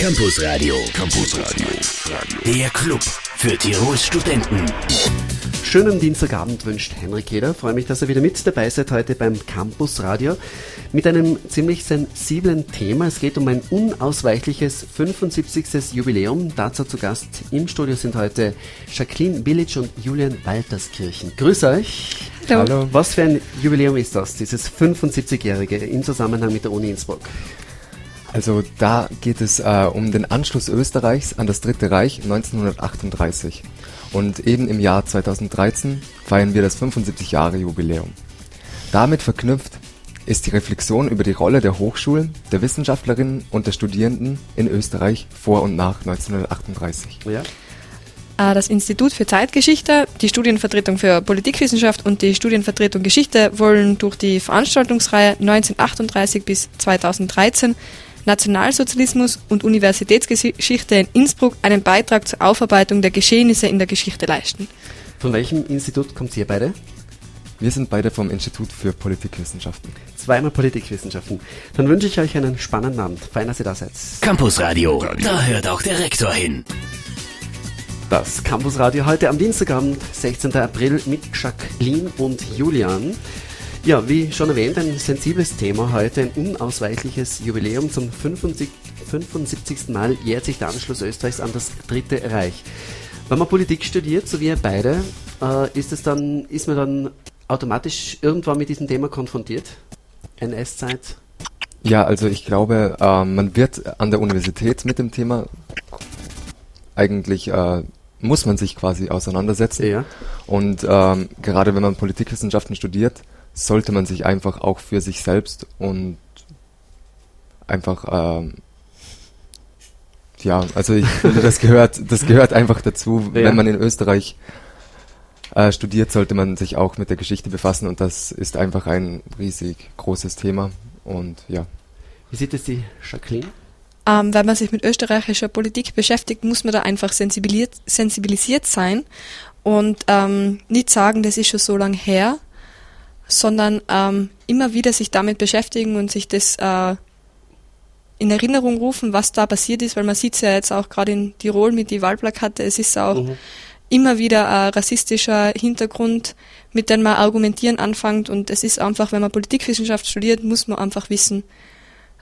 Campus Radio. Campus Radio. Der Club für Tirols Studenten. Schönen Dienstagabend wünscht Henrik Jeder. Freue mich, dass ihr wieder mit dabei seid heute beim Campus Radio mit einem ziemlich sensiblen Thema. Es geht um ein unausweichliches 75. Jubiläum. Dazu zu Gast im Studio sind heute Jacqueline Billich und Julian Walterskirchen. Grüß euch. Hallo. Hallo. Was für ein Jubiläum ist das, dieses 75-jährige im Zusammenhang mit der Uni Innsbruck? Also da geht es äh, um den Anschluss Österreichs an das Dritte Reich 1938. Und eben im Jahr 2013 feiern wir das 75 Jahre Jubiläum. Damit verknüpft ist die Reflexion über die Rolle der Hochschulen, der Wissenschaftlerinnen und der Studierenden in Österreich vor und nach 1938. Ja. Äh, das Institut für Zeitgeschichte, die Studienvertretung für Politikwissenschaft und die Studienvertretung Geschichte wollen durch die Veranstaltungsreihe 1938 bis 2013 Nationalsozialismus und Universitätsgeschichte in Innsbruck einen Beitrag zur Aufarbeitung der Geschehnisse in der Geschichte leisten. Von welchem Institut kommt ihr beide? Wir sind beide vom Institut für Politikwissenschaften. Zweimal Politikwissenschaften. Dann wünsche ich euch einen spannenden Abend. Fein, dass ihr da seid. Campusradio, da hört auch der Rektor hin. Das Campusradio heute am Dienstagabend, 16. April mit Jacqueline und Julian. Ja, wie schon erwähnt, ein sensibles Thema heute, ein unausweichliches Jubiläum. Zum 75, 75. Mal jährt sich der Anschluss Österreichs an das Dritte Reich. Wenn man Politik studiert, so wie ihr beide, äh, ist, es dann, ist man dann automatisch irgendwann mit diesem Thema konfrontiert? NS-Zeit? Ja, also ich glaube, äh, man wird an der Universität mit dem Thema eigentlich äh, muss man sich quasi auseinandersetzen. Ja. Und ähm, gerade wenn man Politikwissenschaften studiert, sollte man sich einfach auch für sich selbst und einfach ähm, ja, also ich finde, das gehört, das gehört einfach dazu. Ja. Wenn man in Österreich äh, studiert, sollte man sich auch mit der Geschichte befassen und das ist einfach ein riesig großes Thema. Und ja. Wie sieht es die Jacqueline? Ähm, wenn man sich mit österreichischer Politik beschäftigt, muss man da einfach sensibilisiert, sensibilisiert sein und ähm, nicht sagen, das ist schon so lange her, sondern ähm, immer wieder sich damit beschäftigen und sich das äh, in Erinnerung rufen, was da passiert ist, weil man sieht es ja jetzt auch gerade in Tirol mit die Wahlplakate, es ist auch mhm. immer wieder ein rassistischer Hintergrund, mit dem man argumentieren anfängt und es ist einfach, wenn man Politikwissenschaft studiert, muss man einfach wissen,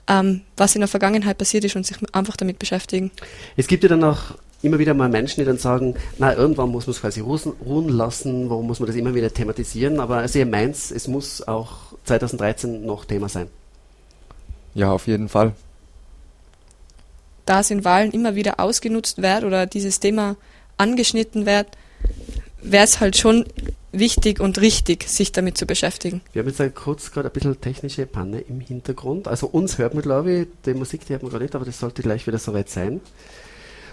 ähm, was in der Vergangenheit passiert ist und sich einfach damit beschäftigen. Es gibt ja dann auch immer wieder mal Menschen, die dann sagen, na, irgendwann muss man es quasi ruhen lassen, warum muss man das immer wieder thematisieren, aber also ihr meint, es muss auch 2013 noch Thema sein. Ja, auf jeden Fall. Da es in Wahlen immer wieder ausgenutzt wird oder dieses Thema angeschnitten wird, wäre es halt schon wichtig und richtig, sich damit zu beschäftigen. Wir haben jetzt kurz gerade ein bisschen technische Panne im Hintergrund. Also uns hört man, glaube ich, die Musik, die hört man gerade nicht, aber das sollte gleich wieder soweit sein.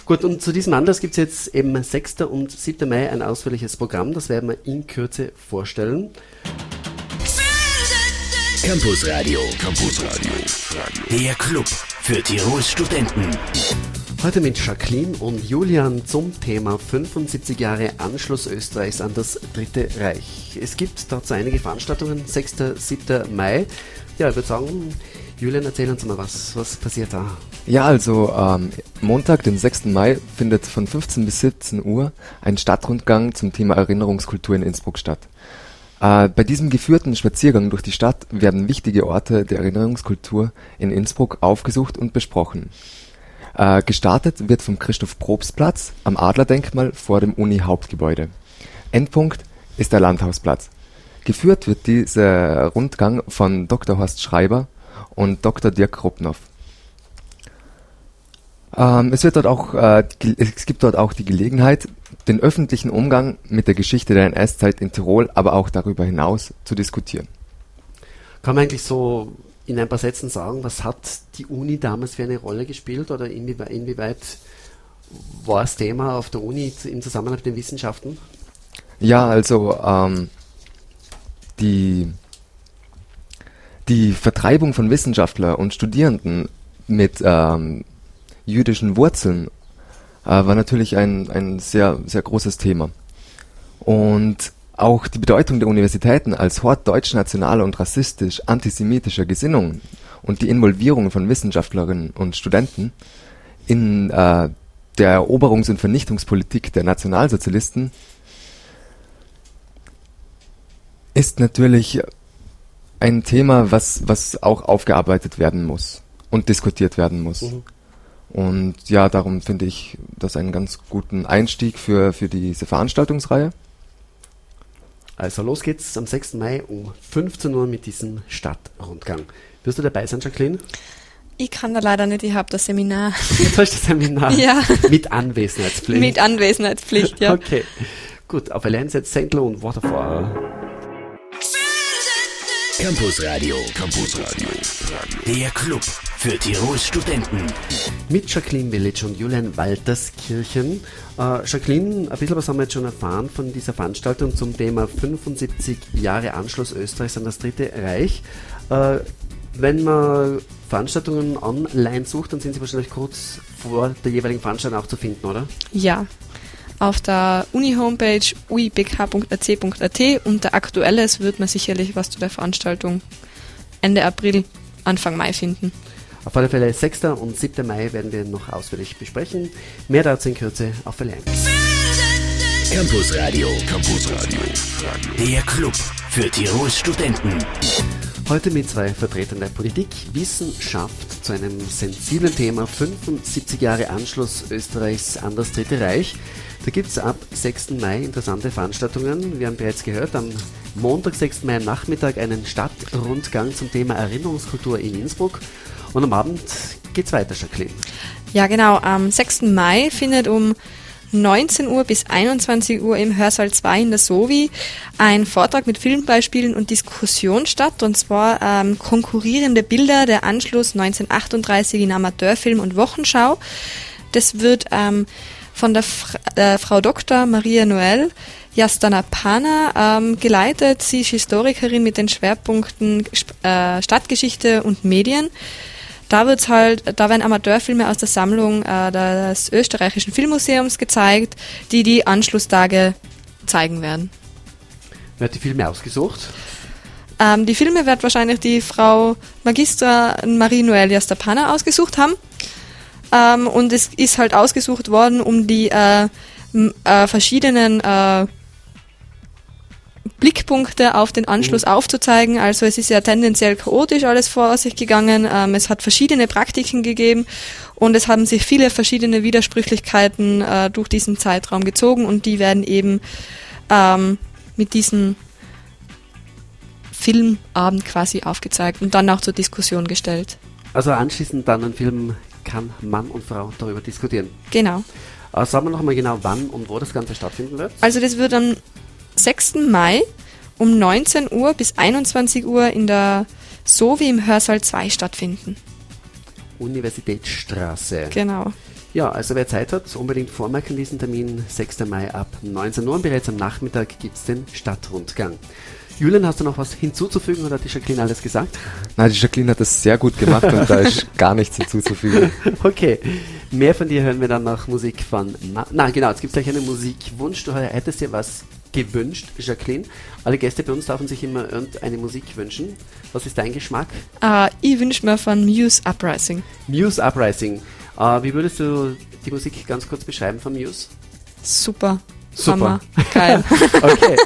Gut, und zu diesem Anlass gibt es jetzt eben 6. und 7. Mai ein ausführliches Programm, das werden wir in Kürze vorstellen. Campus Radio, Campus Radio, der Club für Tirols Studenten. Heute mit Jacqueline und Julian zum Thema 75 Jahre Anschluss Österreichs an das Dritte Reich. Es gibt dazu einige Veranstaltungen, 6. 7. Mai. Ja, ich würde sagen, Julian, erzähl uns mal was. Was passiert da? Ja, also ähm, Montag, den 6. Mai, findet von 15 bis 17 Uhr ein Stadtrundgang zum Thema Erinnerungskultur in Innsbruck statt. Äh, bei diesem geführten Spaziergang durch die Stadt werden wichtige Orte der Erinnerungskultur in Innsbruck aufgesucht und besprochen. Äh, gestartet wird vom Christoph-Probst-Platz am Adlerdenkmal vor dem Uni-Hauptgebäude. Endpunkt ist der Landhausplatz. Geführt wird dieser Rundgang von Dr. Horst Schreiber, und Dr. Dirk Kropnow. Ähm, es, wird dort auch, äh, es gibt dort auch die Gelegenheit, den öffentlichen Umgang mit der Geschichte der NS-Zeit in Tirol, aber auch darüber hinaus zu diskutieren. Kann man eigentlich so in ein paar Sätzen sagen, was hat die Uni damals für eine Rolle gespielt oder inwieweit, inwieweit war das Thema auf der Uni im Zusammenhang mit den Wissenschaften? Ja, also ähm, die die Vertreibung von Wissenschaftlern und Studierenden mit ähm, jüdischen Wurzeln äh, war natürlich ein, ein sehr, sehr großes Thema. Und auch die Bedeutung der Universitäten als Hort deutsch-nationaler und rassistisch-antisemitischer Gesinnung und die Involvierung von Wissenschaftlerinnen und Studenten in äh, der Eroberungs- und Vernichtungspolitik der Nationalsozialisten ist natürlich ein Thema, was, was auch aufgearbeitet werden muss und diskutiert werden muss. Mhm. Und ja, darum finde ich das einen ganz guten Einstieg für, für diese Veranstaltungsreihe. Also los geht's am 6. Mai um 15 Uhr mit diesem Stadtrundgang. Wirst du dabei sein, Jacqueline? Ich kann da leider nicht, ich habe das Seminar. Jetzt hast du das Seminar? Ja. Mit Anwesenheitspflicht? Mit Anwesenheitspflicht, ja. Okay. Gut, auf Allianz jetzt St. und Waterfall. Campus Radio. Campus Radio. Der Club für Tirols Studenten. Mit Jacqueline Village und Julian Walterskirchen. Äh, Jacqueline, ein bisschen was haben wir jetzt schon erfahren von dieser Veranstaltung zum Thema 75 Jahre Anschluss Österreichs an das Dritte Reich. Äh, wenn man Veranstaltungen online sucht, dann sind sie wahrscheinlich kurz vor der jeweiligen Veranstaltung auch zu finden, oder? Ja, auf der Uni-Homepage uibk.ac.at unter Aktuelles wird man sicherlich was zu der Veranstaltung Ende April, Anfang Mai finden. Auf alle Fälle 6. und 7. Mai werden wir noch ausführlich besprechen. Mehr dazu in Kürze auf Verleihung. Campus Radio. Campus Radio. Der Club für Tirols Studenten. Heute mit zwei Vertretern der Politik, Wissenschaft zu einem sensiblen Thema 75 Jahre Anschluss Österreichs an das Dritte Reich. Da gibt es ab 6. Mai interessante Veranstaltungen. Wir haben bereits gehört, am Montag, 6. Mai Nachmittag einen Stadtrundgang zum Thema Erinnerungskultur in Innsbruck. Und am Abend geht es weiter, Jacqueline. Ja, genau. Am 6. Mai findet um 19 Uhr bis 21 Uhr im Hörsaal 2 in der Sovi ein Vortrag mit Filmbeispielen und Diskussion statt, und zwar ähm, konkurrierende Bilder der Anschluss 1938 in Amateurfilm und Wochenschau. Das wird ähm, von der Fra äh, Frau Dr. Maria Noel Yastanapana ähm, geleitet. Sie ist Historikerin mit den Schwerpunkten äh, Stadtgeschichte und Medien. Da wird's halt, da werden Amateurfilme aus der Sammlung äh, des österreichischen Filmmuseums gezeigt, die die Anschlusstage zeigen werden. Wer hat die Filme ausgesucht? Ähm, die Filme wird wahrscheinlich die Frau Magistra Marie Noel Yastapana ausgesucht haben. Ähm, und es ist halt ausgesucht worden, um die äh, äh, verschiedenen äh, Blickpunkte auf den Anschluss mhm. aufzuzeigen. Also es ist ja tendenziell chaotisch alles vor sich gegangen. Ähm, es hat verschiedene Praktiken gegeben und es haben sich viele verschiedene Widersprüchlichkeiten äh, durch diesen Zeitraum gezogen und die werden eben ähm, mit diesem Filmabend quasi aufgezeigt und dann auch zur Diskussion gestellt. Also anschließend dann ein Film kann Mann und Frau darüber diskutieren. Genau. Aber sagen wir noch mal genau, wann und wo das Ganze stattfinden wird. Also das wird am 6. Mai um 19 Uhr bis 21 Uhr in der Sowie im Hörsaal 2 stattfinden. Universitätsstraße. Genau. Ja, also wer Zeit hat, unbedingt vormerken diesen Termin. 6. Mai ab 19 Uhr und bereits am Nachmittag gibt es den Stadtrundgang. Julian, hast du noch was hinzuzufügen oder hat die Jacqueline alles gesagt? Nein, die Jacqueline hat das sehr gut gemacht und da ist gar nichts hinzuzufügen. Okay, mehr von dir hören wir dann nach Musik von. Ma Na genau, jetzt gibt es gleich einen Musikwunsch. Du hättest dir was gewünscht, Jacqueline. Alle Gäste bei uns dürfen sich immer irgendeine Musik wünschen. Was ist dein Geschmack? Uh, ich wünsche mir von Muse Uprising. Muse Uprising. Uh, wie würdest du die Musik ganz kurz beschreiben von Muse? Super. Super. Hammer. Geil. okay.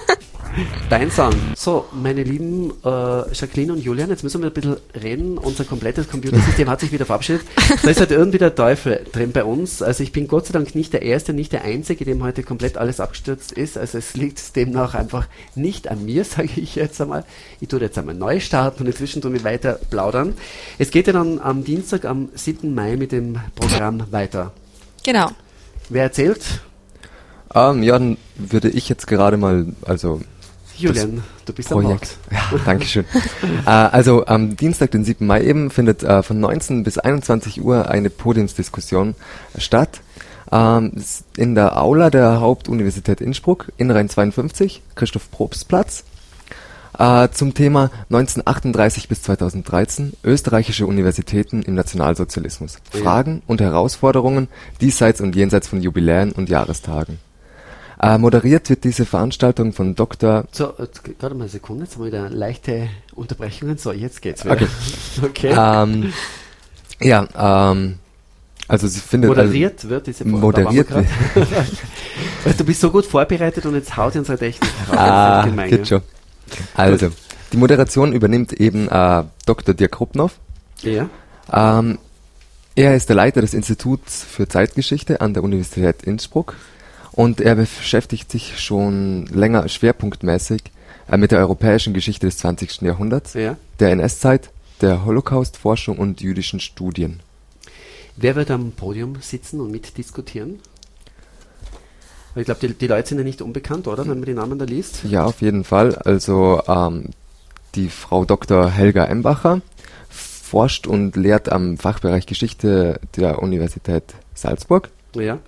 Dein Song. So, meine lieben äh, Jacqueline und Julian, jetzt müssen wir ein bisschen reden. Unser komplettes Computersystem hat sich wieder verabschiedet. Da ist halt irgendwie der Teufel drin bei uns. Also ich bin Gott sei Dank nicht der Erste, nicht der Einzige, dem heute komplett alles abgestürzt ist. Also es liegt demnach einfach nicht an mir, sage ich jetzt einmal. Ich tue jetzt einmal neu starten und inzwischen tun wir weiter plaudern. Es geht ja dann am Dienstag, am 7. Mai mit dem Programm weiter. Genau. Wer erzählt? Ähm, ja, dann würde ich jetzt gerade mal, also Julian, du bist Projekt. am Markt. Ja, danke schön. äh, also am Dienstag, den 7. Mai eben, findet äh, von 19 bis 21 Uhr eine Podiumsdiskussion statt. Ähm, in der Aula der Hauptuniversität Innsbruck, Innenrhein 52, Christoph Probst Platz. Äh, zum Thema 1938 bis 2013 österreichische Universitäten im Nationalsozialismus. Fragen und Herausforderungen diesseits und jenseits von Jubiläen und Jahrestagen. Äh, moderiert wird diese Veranstaltung von Dr. So, gerade mal eine Sekunde, jetzt haben wir wieder leichte Unterbrechungen. So, jetzt geht's wieder. Okay. okay. Ähm, ja, ähm, Also sie findet moderiert wird diese moderiert wird. du bist so gut vorbereitet und jetzt haut unsere Technik heraus. Ah, geht schon. Also, die Moderation übernimmt eben äh, Dr. Dirk Krupnow. Ja. Ähm, er ist der Leiter des Instituts für Zeitgeschichte an der Universität Innsbruck und er beschäftigt sich schon länger schwerpunktmäßig äh, mit der europäischen Geschichte des 20. Jahrhunderts, ja. der NS-Zeit, der Holocaust-Forschung und jüdischen Studien. Wer wird am Podium sitzen und mitdiskutieren? Ich glaube, die, die, Leute sind ja nicht unbekannt, oder? Wenn man die Namen da liest. Ja, auf jeden Fall. Also ähm, die Frau Dr. Helga Embacher forscht und lehrt am Fachbereich Geschichte der Universität Salzburg. Ja.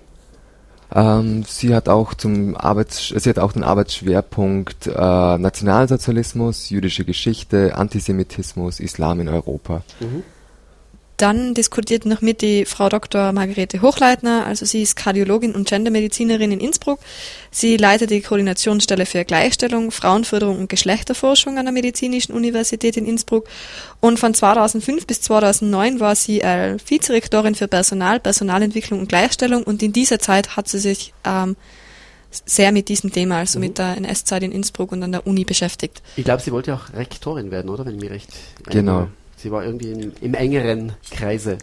Ähm, sie hat auch zum Arbeits sie hat auch den Arbeitsschwerpunkt äh, Nationalsozialismus, jüdische Geschichte, Antisemitismus, Islam in Europa. Mhm. Dann diskutiert noch mit die Frau Dr. Margarete Hochleitner, also sie ist Kardiologin und Gendermedizinerin in Innsbruck. Sie leitet die Koordinationsstelle für Gleichstellung, Frauenförderung und Geschlechterforschung an der Medizinischen Universität in Innsbruck. Und von 2005 bis 2009 war sie äh, Vizerektorin für Personal, Personalentwicklung und Gleichstellung und in dieser Zeit hat sie sich ähm, sehr mit diesem Thema, also mhm. mit der NS-Zeit in Innsbruck und an der Uni beschäftigt. Ich glaube, sie wollte auch Rektorin werden, oder? Wenn ich mich recht. Genau. Sie war irgendwie in, im engeren Kreise.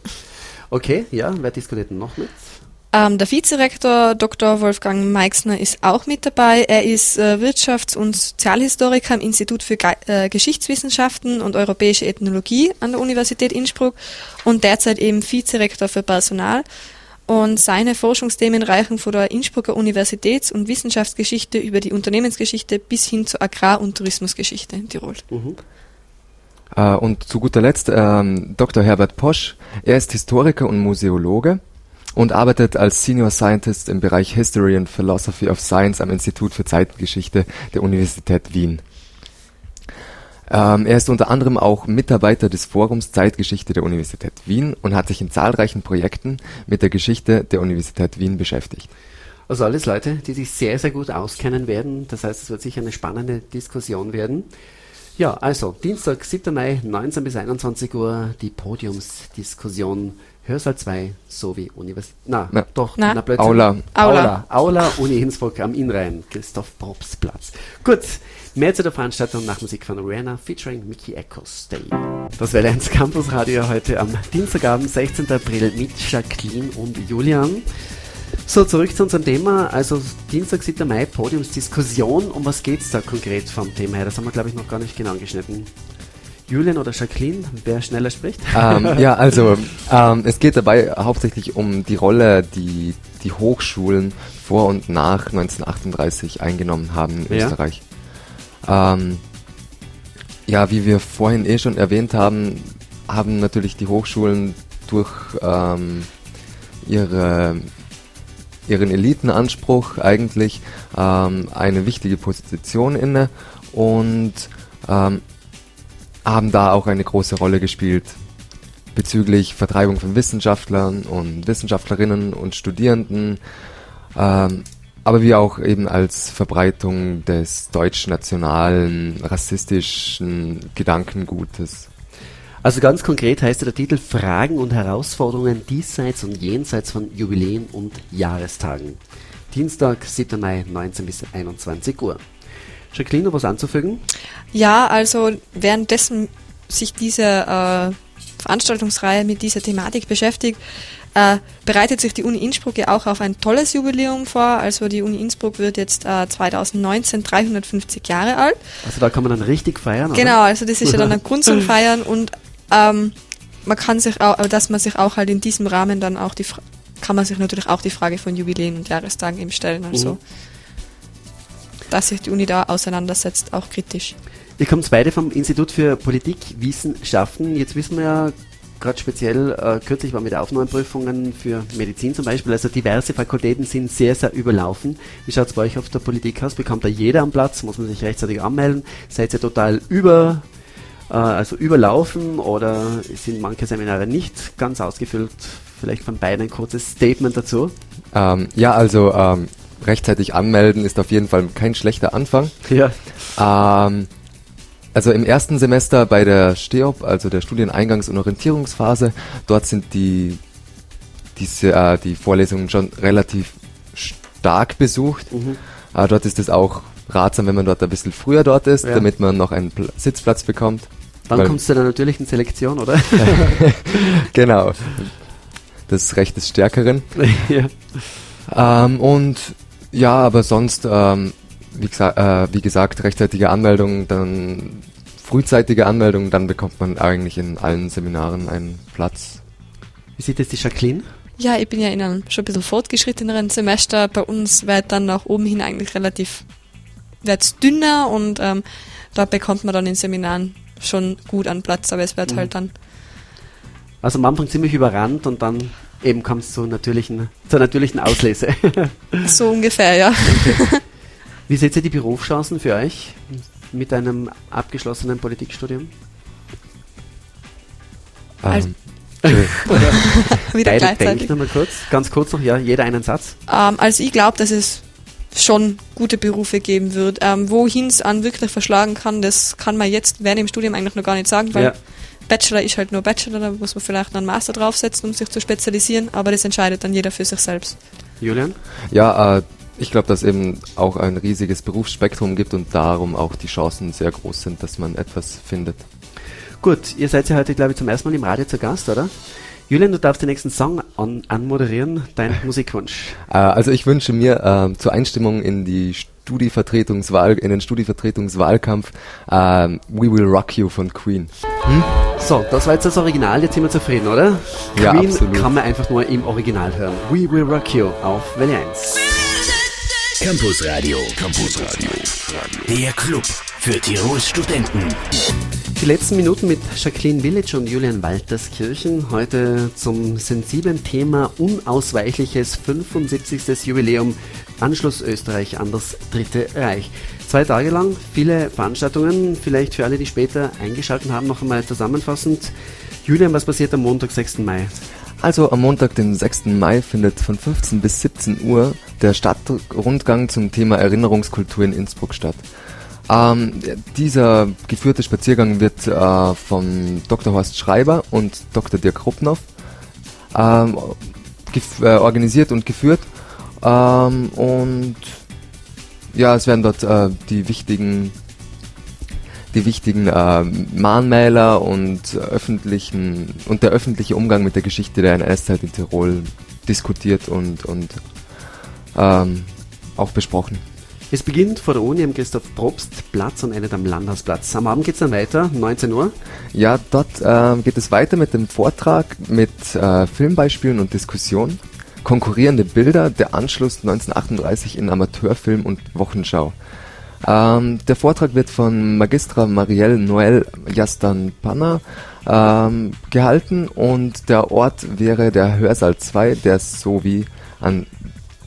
Okay, ja, wer diskutiert noch mit? Ähm, der Vizerektor Dr. Wolfgang Meixner ist auch mit dabei. Er ist äh, Wirtschafts- und Sozialhistoriker am Institut für Ge äh, Geschichtswissenschaften und Europäische Ethnologie an der Universität Innsbruck und derzeit eben Vizerektor für Personal. Und seine Forschungsthemen reichen von der Innsbrucker Universitäts- und Wissenschaftsgeschichte über die Unternehmensgeschichte bis hin zur Agrar- und Tourismusgeschichte in Tirol. Mhm. Äh, und zu guter Letzt ähm, Dr. Herbert Posch. Er ist Historiker und Museologe und arbeitet als Senior Scientist im Bereich History and Philosophy of Science am Institut für Zeitgeschichte der Universität Wien. Ähm, er ist unter anderem auch Mitarbeiter des Forums Zeitgeschichte der Universität Wien und hat sich in zahlreichen Projekten mit der Geschichte der Universität Wien beschäftigt. Also alles Leute, die sich sehr, sehr gut auskennen werden. Das heißt, es wird sicher eine spannende Diskussion werden. Ja, also Dienstag, 7. Mai, 19 bis 21 Uhr, die Podiumsdiskussion Hörsaal 2 sowie Universität. Na, na, doch, na, na plötzlich. Aula. Aula. Aula, Uni Innsbruck am Innrhein, Christoph Probst Platz. Gut, mehr zu der Veranstaltung nach Musik von Rihanna featuring Mickey Echo Stay. Das wäre Campus Radio heute am Dienstagabend, 16. April mit Jacqueline und Julian. So, zurück zu unserem Thema. Also Dienstag, 7. Mai, Podiumsdiskussion. Um was geht es da konkret vom Thema her? Das haben wir, glaube ich, noch gar nicht genau angeschnitten. Julian oder Jacqueline, wer schneller spricht? Ähm, ja, also ähm, es geht dabei hauptsächlich um die Rolle, die die Hochschulen vor und nach 1938 eingenommen haben in ja. Österreich. Ähm, ja, wie wir vorhin eh schon erwähnt haben, haben natürlich die Hochschulen durch ähm, ihre ihren Elitenanspruch eigentlich ähm, eine wichtige Position inne und ähm, haben da auch eine große Rolle gespielt bezüglich Vertreibung von Wissenschaftlern und Wissenschaftlerinnen und Studierenden, ähm, aber wie auch eben als Verbreitung des deutsch-nationalen rassistischen Gedankengutes. Also ganz konkret heißt der Titel Fragen und Herausforderungen diesseits und jenseits von Jubiläen und Jahrestagen. Dienstag, 7. Mai, 19 bis 21 Uhr. Jacqueline, noch was anzufügen? Ja, also währenddessen sich diese äh, Veranstaltungsreihe mit dieser Thematik beschäftigt, äh, bereitet sich die Uni Innsbruck ja auch auf ein tolles Jubiläum vor. Also die Uni Innsbruck wird jetzt äh, 2019 350 Jahre alt. Also da kann man dann richtig feiern. Genau, oder? also das ist ja dann ein Grund zum Feiern und ähm, man kann sich auch, dass man sich auch halt in diesem Rahmen dann auch die kann man sich natürlich auch die Frage von Jubiläen und Jahrestagen eben stellen. Also mhm. dass sich die Uni da auseinandersetzt, auch kritisch. Ihr kommt beide vom Institut für Politikwissenschaften. Jetzt wissen wir ja gerade speziell, äh, kürzlich waren wieder Aufnahmeprüfungen für Medizin zum Beispiel, also diverse Fakultäten sind sehr, sehr überlaufen. Wie schaut es bei euch auf der Politik aus? Bekommt da jeder am Platz? Muss man sich rechtzeitig anmelden? Seid ihr total über also überlaufen oder sind manche Seminare nicht ganz ausgefüllt? Vielleicht von beiden ein kurzes Statement dazu. Ähm, ja, also ähm, rechtzeitig anmelden ist auf jeden Fall kein schlechter Anfang. Ja. Ähm, also im ersten Semester bei der STEOP, also der Studieneingangs- und Orientierungsphase, dort sind die diese, äh, die Vorlesungen schon relativ stark besucht. Mhm. Äh, dort ist es auch ratsam, wenn man dort ein bisschen früher dort ist, Ja. damit man noch einen Pl Sitzplatz bekommt. Dann kommst du zu der natürlichen Selektion, oder? Genau. Das Recht des Stärkeren. ja. Ähm, und ja, aber sonst, ähm, wie, gesa äh, wie gesagt, rechtzeitige Anmeldung, dann frühzeitige Anmeldung, dann bekommt man eigentlich in allen Seminaren einen Platz. Wie sieht jetzt die Jacqueline? Ja, ich bin ja in einem schon ein bisschen fortgeschritteneren Semester. Bei uns wird dann nach oben hin eigentlich relativ wird's dünner und ähm, da bekommt man dann in Seminaren schon gut an Platz, aber es wird Mhm. halt dann Also am Anfang ziemlich überrannt und dann eben kommt es zur natürlichen, zur natürlichen Auslese. so ungefähr, ja. Wie seht ihr die Berufschancen für euch mit einem abgeschlossenen Politikstudium? Also- Ähm, Entschuldigung. Wieder Beide gleichzeitig. denkt nochmal kurz, ganz kurz noch, ja, jeder einen Satz. Ähm, also ich glaube, dass es schon gute Berufe geben wird. Ähm, Wohin es an wirklich verschlagen kann, das kann man jetzt während dem Studium eigentlich noch gar nicht sagen, weil Ja. Bachelor ist halt nur Bachelor, da muss man vielleicht noch einen Master draufsetzen, um sich zu spezialisieren, aber das entscheidet dann jeder für sich selbst. Julian? ja, äh, ich glaube, dass eben auch ein riesiges Berufsspektrum gibt und darum auch die Chancen sehr groß sind, dass man etwas findet. Gut, ihr seid ja heute, glaube ich, zum ersten Mal im Radio zu Gast, oder? Julian, du darfst den nächsten Song an anmoderieren, dein Musikwunsch. Äh, also ich wünsche mir äh, zur Einstimmung in die Studievertretungswahl, in den Studievertretungswahlkampf ähm, We Will Rock You von Queen. So, das war jetzt das Original, jetzt sind wir zufrieden, oder? Ja, Queen absolut. kann man einfach nur im Original hören. We Will Rock You auf Welle 1. Campus Radio. Campus Radio. Der Club für Tirols Studenten. Die letzten Minuten mit Jacqueline Village und Julian Walterskirchen. Heute zum sensiblen Thema unausweichliches 75. Jubiläum Anschluss Österreich an das Dritte Reich. Zwei Tage lang, viele Veranstaltungen. Vielleicht für alle, die später eingeschaltet haben, noch einmal zusammenfassend. Julian, was passiert am Montag, 6. Mai? Also am Montag, den 6. Mai, findet von 15 bis 17 Uhr der Stadtrundgang zum Thema Erinnerungskultur in Innsbruck statt. Ähm, dieser geführte Spaziergang wird äh, von Dr. Horst Schreiber und Dr. Dirk Ruppnow ähm, äh, organisiert und geführt. Ähm, und ja, es werden dort äh, die wichtigen die wichtigen äh, Mahnmäler und öffentlichen und der öffentliche Umgang mit der Geschichte der NS-Zeit in Tirol diskutiert und und ähm, auch besprochen. Es beginnt vor der Uni am Christoph Probst Platz und endet am Landhausplatz. Am Abend geht es dann weiter, 19 Uhr. Ja, dort ähm, geht es weiter mit dem Vortrag mit äh, Filmbeispielen und Diskussion. Konkurrierende Bilder, der Anschluss 1938 in Amateurfilm und Wochenschau. Ähm, der Vortrag wird von Magistra Marielle Noël Jastan Panna ähm, gehalten und der Ort wäre der Hörsaal 2 der SOWI an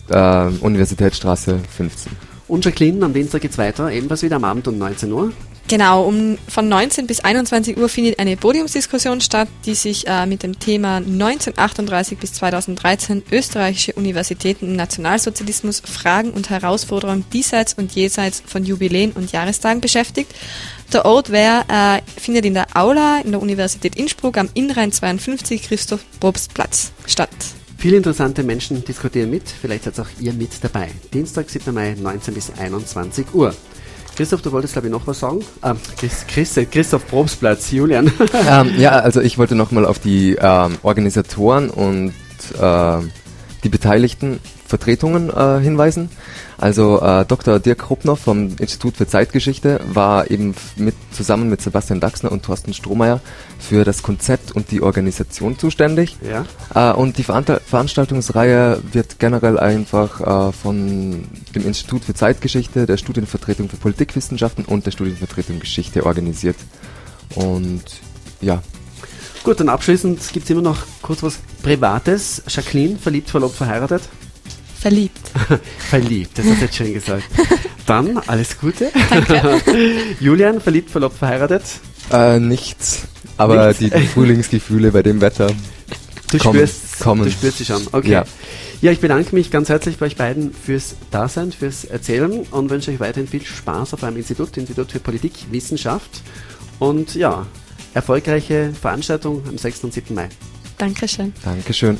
äh, Universitätsstraße 15. Und Jacqueline, am Dienstag geht's weiter, ebenfalls wieder am Abend um 19 Uhr. Genau, um, von 19 bis 21 Uhr findet eine Podiumsdiskussion statt, die sich äh, mit dem Thema 1938 bis 2013 österreichische Universitäten im Nationalsozialismus, Fragen und Herausforderungen diesseits und jenseits von Jubiläen und Jahrestagen beschäftigt. Der Ort wär, äh, findet in der Aula in der Universität Innsbruck am Innrhein 52 Christoph Probst Platz statt. Viele interessante Menschen diskutieren mit, vielleicht seid auch ihr mit dabei. Dienstag, 7. Mai, 19 bis 21 Uhr. Christoph, du wolltest glaube ich noch was sagen? Ah, Chris, Chris, Christoph Probstplatz, Julian. ähm, ja, also ich wollte nochmal auf die ähm, Organisatoren und äh, die beteiligten Vertretungen äh, hinweisen. Also äh, Dr. Dirk Ruppner vom Institut für Zeitgeschichte war eben mit, zusammen mit Sebastian Daxner und Thorsten Strohmeier für das Konzept und die Organisation zuständig. ja. Äh, und die Verantal Veranstaltungsreihe wird generell einfach äh, von dem Institut für Zeitgeschichte, der Studienvertretung für Politikwissenschaften und der Studienvertretung Geschichte organisiert. Und ja, Gut, dann abschließend gibt's immer noch kurz was Privates. Jacqueline, verliebt, verlobt, verheiratet? Verliebt. Verliebt, das hast du jetzt schön gesagt. Dann alles Gute. Julian, verliebt, verlobt, verheiratet? äh, nichts. Aber Nichts. die Frühlingsgefühle bei dem Wetter. Du Kommen, spürst, kommen. du spürst sie schon. Okay. Ja. Ja. ich bedanke mich ganz herzlich bei euch beiden fürs Dasein, fürs Erzählen und wünsche euch weiterhin viel Spaß auf eurem Institut, Institut für Politik, Wissenschaft und ja, erfolgreiche Veranstaltung am 6. und 7. Mai. Dankeschön. Dankeschön.